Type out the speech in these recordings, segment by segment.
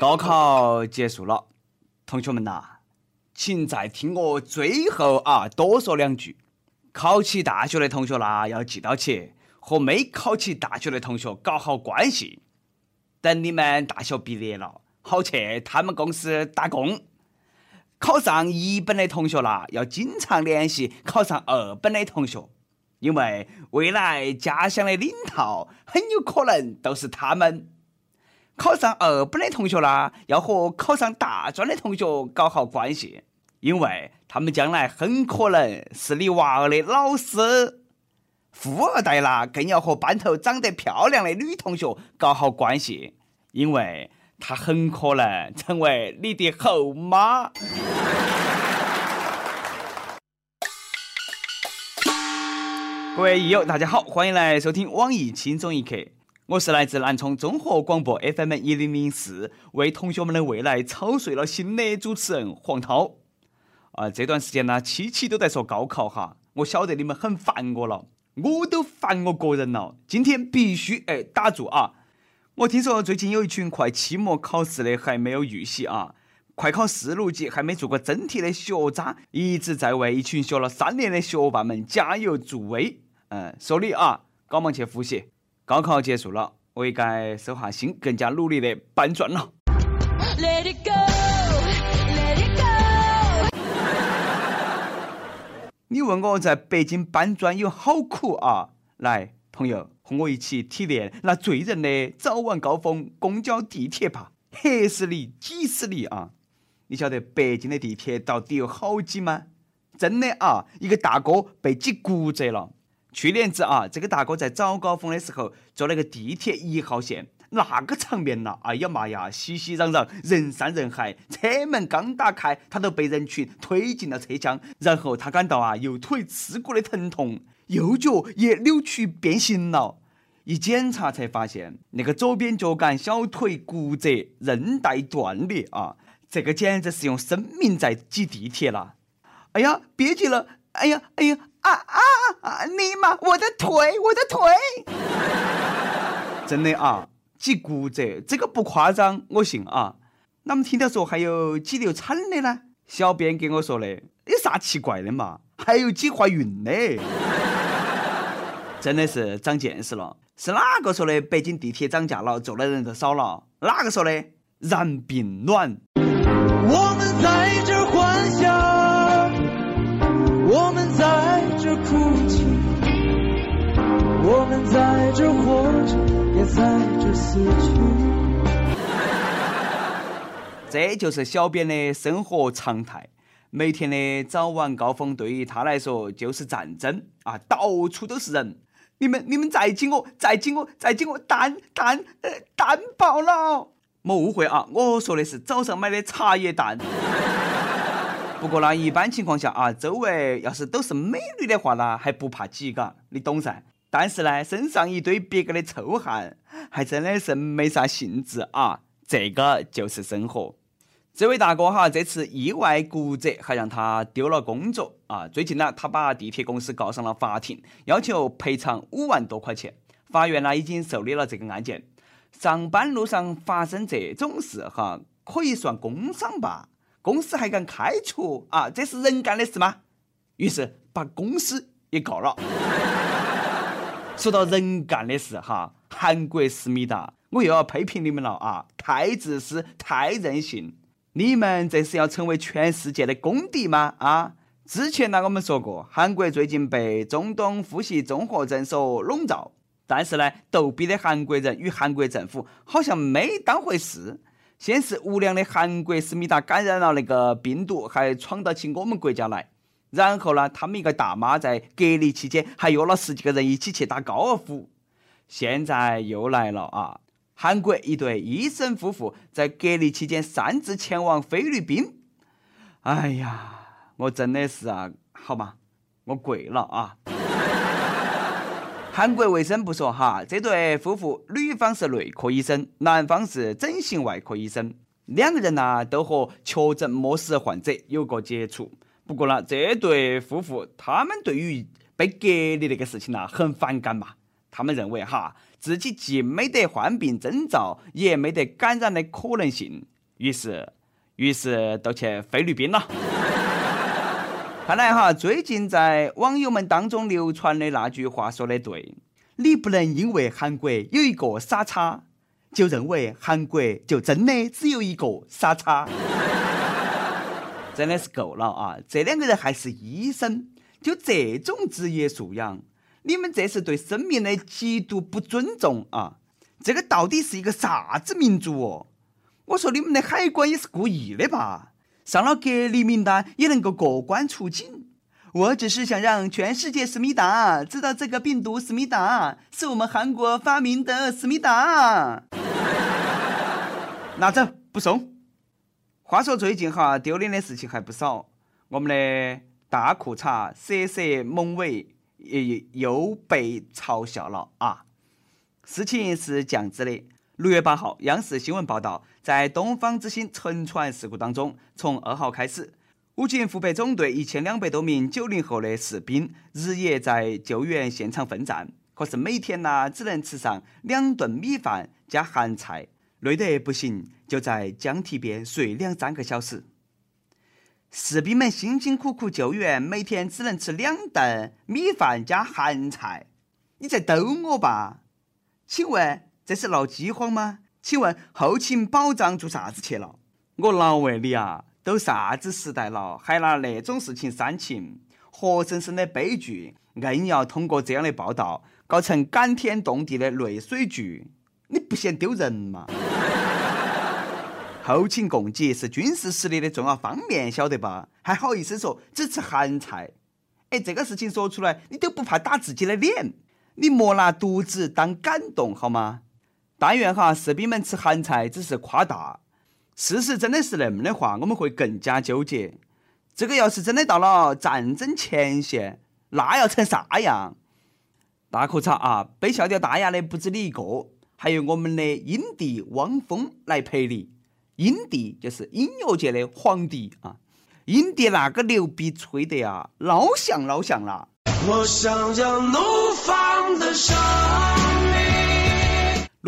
高考结束了，同学们呐，请再听我最后啊多说两句。考起大学的同学啦，要记到起和没考起大学的同学搞好关系。等你们大学毕业了，好去他们公司打工。考上一本的同学啦，要经常联系考上二本的同学，因为未来家乡的领导很有可能都是他们。考上二本的同学啦，要和考上大专的同学搞好关系，因为他们将来很可能是你娃儿的老师。富二代啦，更要和班头长得漂亮的女同学搞好关系，因为她很可能成为你的后妈。各位益友，大家好，欢迎来收听网易轻松一刻。我是来自南充综合广播 FM 一零零四，为同学们的未来操碎了心的主持人黄涛。啊，这段时间呢，期期都在说高考哈，我晓得你们很烦我了，我都烦我个人了。今天必须哎打住啊！我听说最近有一群快期末考试的还没有预习啊，快考四六级还没做过真题的学渣，一直在为一群学了三年的学霸们加油助威。嗯，说你啊，赶忙去复习。高考结束了，我也该收下心，更加努力的搬砖了。Let it go, let it go 你问我在北京搬砖有好苦啊？来，朋友，和我一起体验那醉人的早晚高峰公交地铁吧，黑死你，挤死你啊！你晓得北京的地铁到底有好挤吗？真的啊，一个大哥被挤骨折了。去年子啊，这个大哥在早高峰的时候坐那个地铁一号线，那个场面呐，哎呀妈呀，熙熙攘攘，人山人海，车门刚打开，他都被人群推进了车厢，然后他感到啊，右腿刺骨的疼痛，右脚也扭曲变形了，一检查才发现那个左边脚杆小腿骨折，韧带断裂啊，这个简直是用生命在挤地铁了，哎呀，别挤了，哎呀，哎呀。啊啊啊！尼玛，我的腿，我的腿！真的啊，挤骨折这个不夸张，我信啊。那么听到说还有挤流产的呢？小编给我说的，有啥奇怪的嘛？还有挤怀孕的，真的是长见识了。是哪个说的北京地铁涨价了，坐的人都少了？哪个说的？然并卵。我们在这幻想，我们在。哭泣，我们在这活着，也在这死去。这就是小编的生活常态。每天的早晚高峰对于他来说就是战争啊，到处都是人。你们你们再挤我，再挤我，再挤我，蛋蛋呃蛋爆了！莫误会啊，我说的是早上买的茶叶蛋。不过呢，一般情况下啊，周围要是都是美女的话呢，还不怕挤嘎，你懂噻。但是呢，身上一堆别个的臭汗，还真的是没啥兴致啊。这个就是生活。这位大哥哈，这次意外骨折还让他丢了工作啊。最近呢，他把地铁公司告上了法庭，要求赔偿五万多块钱。法院呢已经受理了这个案件。上班路上发生这种事哈，可以算工伤吧？公司还敢开除啊？这是人干的事吗？于是把公司也告了。说到人干的事哈，韩国思密达，我又要批评你们了啊！太自私，太任性！你们这是要成为全世界的公敌吗？啊！之前呢，我们说过，韩国最近被中东呼吸综合症所笼罩，但是呢，逗逼的韩国人与韩国政府好像没当回事。先是无良的韩国思密达感染了那个病毒，还闯到起我们国家来。然后呢，他们一个大妈在隔离期间还约了十几个人一起去打高尔夫。现在又来了啊！韩国一对医生夫妇在隔离期间擅自前往菲律宾。哎呀，我真的是啊，好吧，我跪了啊！韩国卫生部说：“哈，这对夫妇，女方是内科医生，男方是整形外科医生，两个人呢都和确诊末世患者有过接触。不过呢，这对夫妇他们对于被隔离那个事情呢很反感嘛。他们认为哈，自己既没得患病征兆，也没得感染的可能性，于是，于是都去菲律宾了。看来哈，最近在网友们当中流传的那句话说的对，你不能因为韩国有一个傻叉，就认为韩国就真的只有一个傻叉。真的是够了啊！这两个人还是医生，就这种职业素养。你们这是对生命的极度不尊重啊！这个到底是一个啥子民族哦？我说你们的海关也是故意的吧？上了隔离名单也能够过关出境？我只是想让全世界思密达知道这个病毒思密达是我们韩国发明的思密达。拿走不送。话说最近哈丢脸的事情还不少，我们的大裤衩色色猛尾。又又被嘲笑了啊！事情是这样子的：六月八号，央视新闻报道，在东方之星沉船事故当中，从二号开始，武警湖北总队一千两百多名九零后的士兵日夜在救援现场奋战，可是每天呢只能吃上两顿米饭加咸菜，累得不行，就在江堤边睡两三个小时。士兵们辛辛苦苦救援，每天只能吃两顿米饭加咸菜。你在逗我吧？请问这是闹饥荒吗？请问后勤保障做啥子去了？我老问你啊，都啥子时代了，还拿那种事情煽情？活生生的悲剧，硬要通过这样的报道搞成感天动地的泪水剧，你不嫌丢人吗？后勤供给是军事实力的重要方面，晓得吧？还好意思说只吃咸菜？哎，这个事情说出来，你都不怕打自己的脸？你莫拿犊子当感动好吗？但愿哈士兵们吃咸菜只是夸大，事实真的是那么的话，我们会更加纠结。这个要是真的到了战争前线，那要成啥样？大裤衩啊，被笑掉大牙的不止你一个，还有我们的影帝汪峰来陪你。影帝就是音乐界的皇帝啊！影帝那个牛逼吹得呀，老像老像了。我想要怒放的伤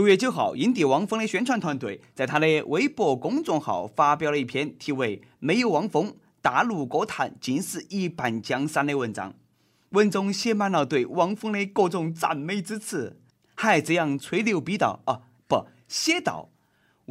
六月九号，影帝汪峰的宣传团队在他的微博公众号发表了一篇题为《没有汪峰，大陆歌坛竟是一半江山》的文章，文中写满了对汪峰的各种赞美之词，还这样吹牛逼道：“啊，不，写道。”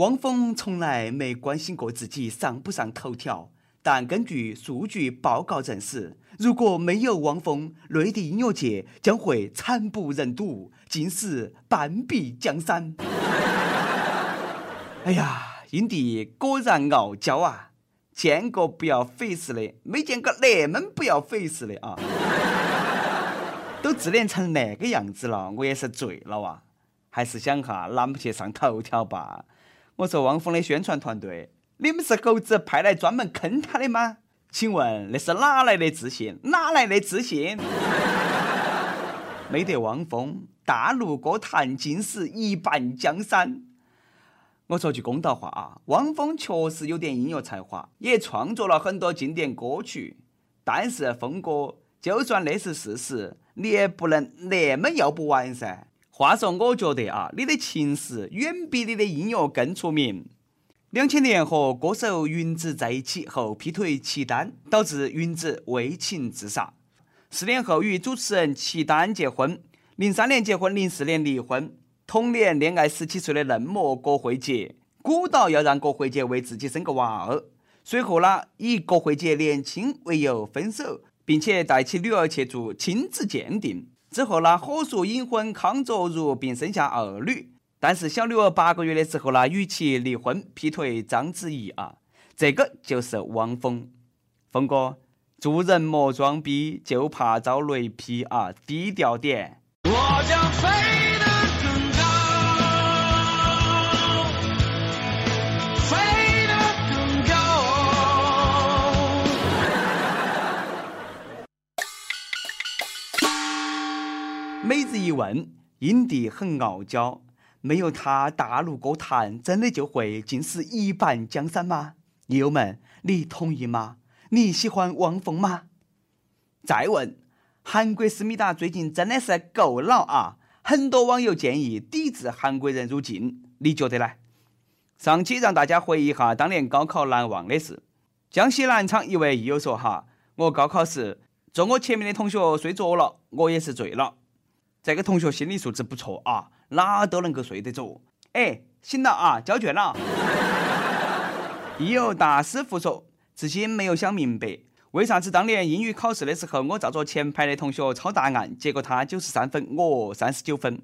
汪峰从来没关心过自己上不上头条，但根据数据报告证实，如果没有汪峰，内地音乐界将会惨不忍睹，尽是半壁江山。哎呀，影帝果然傲娇啊！见过不要 face 的，没见过那么不要 face 的啊！都自恋成那个样子了，我也是醉了啊！还是想哈啷不去上头条吧？我说汪峰的宣传团队，你们是猴子派来专门坑他的吗？请问那是哪来的自信？哪来的自信？没得汪峰，大陆歌坛尽是一半江山。我说句公道话啊，汪峰确实有点音乐才华，也创作了很多经典歌曲。但是峰哥，就算那是事实，你也不能那么要不完噻。话说，我觉得啊，你的情史远比你的音乐更出名。两千年和歌手云子在一起后劈腿齐丹，导致云子为情自杀。四年后与主持人齐丹结婚，零三年结婚，零四年离婚。同年恋爱十七岁的嫩模郭慧杰，鼓捣要让郭慧杰为自己生个娃儿。随后呢，以郭慧杰年轻为由分手，并且带起女儿去做亲子鉴定。之后呢，火速隐婚康卓如，并生下二女。但是小女儿八个月的时候呢，与其离婚，劈腿章子怡啊，这个就是汪峰。峰哥，做人莫装逼，就怕遭雷劈啊，低调点。我将飞得。每日一问，影帝很傲娇，没有他，大陆歌坛真的就会尽是一半江山吗？友们，你同意吗？你喜欢汪峰吗？再问，韩国思密达最近真的是够了啊！很多网友建议抵制韩国人入境，你觉得呢？上期让大家回忆一下当年高考难忘的事。江西南昌一位益友说：“哈，我高考时坐我前面的同学睡着了，我也是醉了。这个同学心理素质不错啊，哪都能够睡得着。哎，醒了啊，交卷了。”益友大师傅说：“至今没有想明白。”为啥子当年英语考试的时候，我照着前排的同学抄答案，结果他九十三分，我三十九分？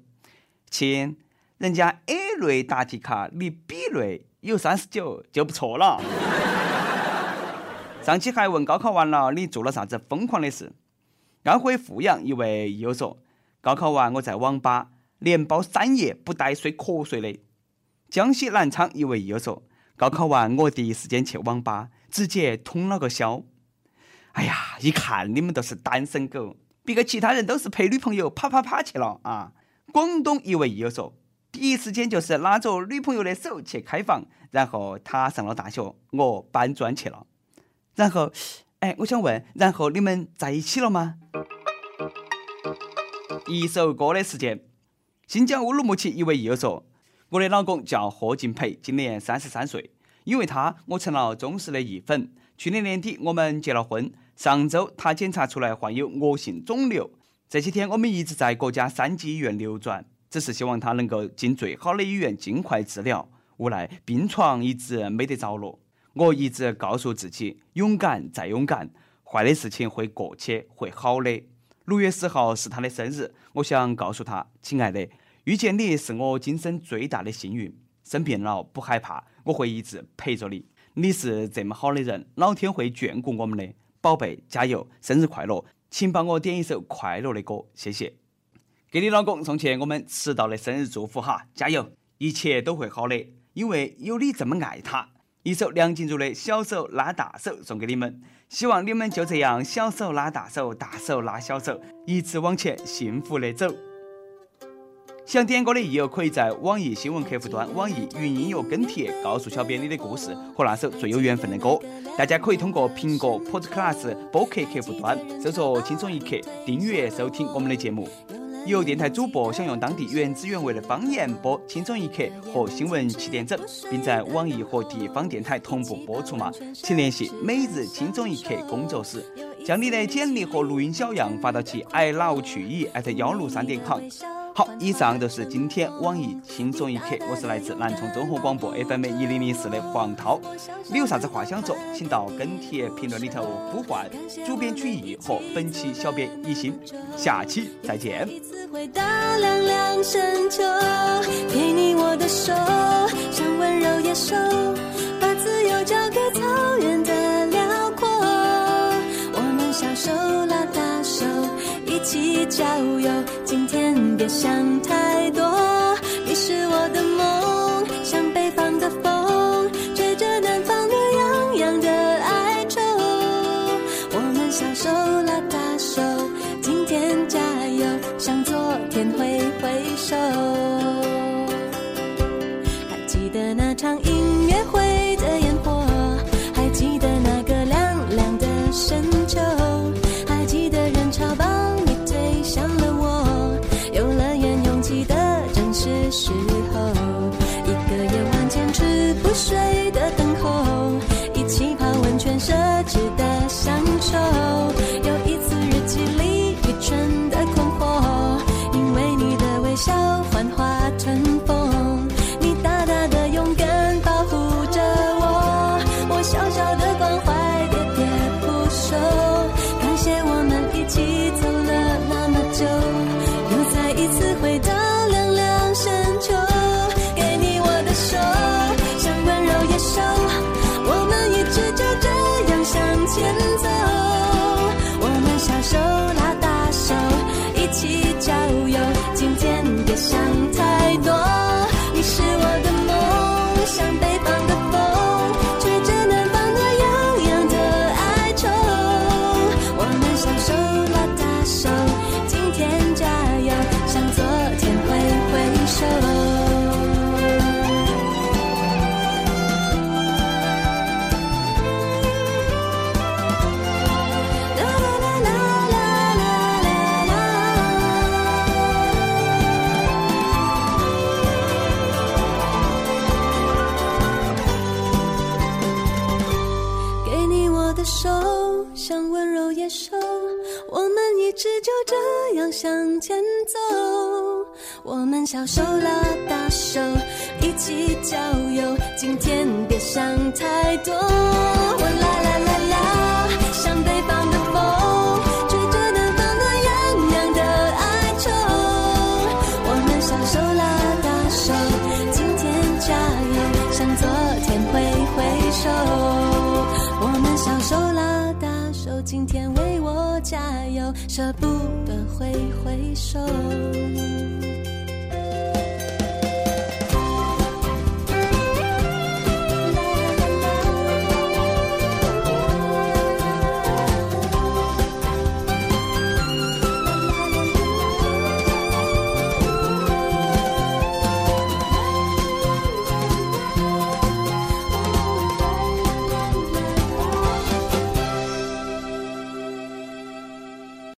亲，人家 A 类答题卡，你 B 类有三十九就不错了。上期还问高考完了你做了啥子疯狂的事？安徽阜阳一位益友说，高考完我在网吧连包三夜不带睡瞌睡的。江西南昌一位益友说，高考完我第一时间去网吧，直接通了个宵。哎呀，一看你们都是单身狗，别个其他人都是陪女朋友啪啪啪去了啊！广东一位益友说，第一时间就是拉着女朋友的手去开房，然后他上了大学，我搬砖去了。然后，哎，我想问，然后你们在一起了吗？一首歌的时间，新疆乌鲁木齐一位益友说，我的老公叫贺敬培，今年三十三岁，因为他，我成了忠实的益粉。去年年底我们结了婚。上周他检查出来患有恶性肿瘤，这些天我们一直在国家三级医院流转，只是希望他能够进最好的医院尽快治疗。无奈病床一直没得着落，我一直告诉自己勇敢再勇敢，坏的事情会过去，会好的。六月十号是他的生日，我想告诉他，亲爱的，遇见你是我今生最大的幸运。生病了不害怕，我会一直陪着你。你是这么好的人，老天会眷顾我们的。宝贝，加油！生日快乐！请帮我点一首快乐的歌，谢谢。给你老公送去我们迟到的生日祝福哈，加油！一切都会好的，因为有你这么爱他。一首梁静茹的《小手拉大手》送给你们，希望你们就这样小手拉大手，大手拉小手，一直往前幸福的走。想点歌的益友，可以在网易新闻客户端、网易云音乐跟帖告诉小编你的故事和那首最有缘分的歌。大家可以通过苹果 Podcast 播客客户端搜索“轻松一刻”，订阅收听我们的节目。有电台主播想用当地原汁原味的方言播《轻松一刻》和新闻七点整，并在网易和地方电台同步播出吗？请联系每日轻松一刻工作室，将你的简历和录音小样发到其 i love 去意幺六三点 com。好，以上就是今天网易轻松一刻，我是来自南充综合广播 FM 一零零四的黄涛。你有啥子话想说，请到跟帖评论里头呼唤主编曲艺和本期小编一心。下期再见。起郊游，今天别想太多。你是我的记直就这样向前走。我们小手拉大手，一起郊游。今天别想太多。我啦啦啦啦，像北方的风，吹着南方暖洋洋的哀愁。我们小手拉大手，今天加油，向昨天挥挥手。我们小手拉大手，今天，舍不得挥挥手。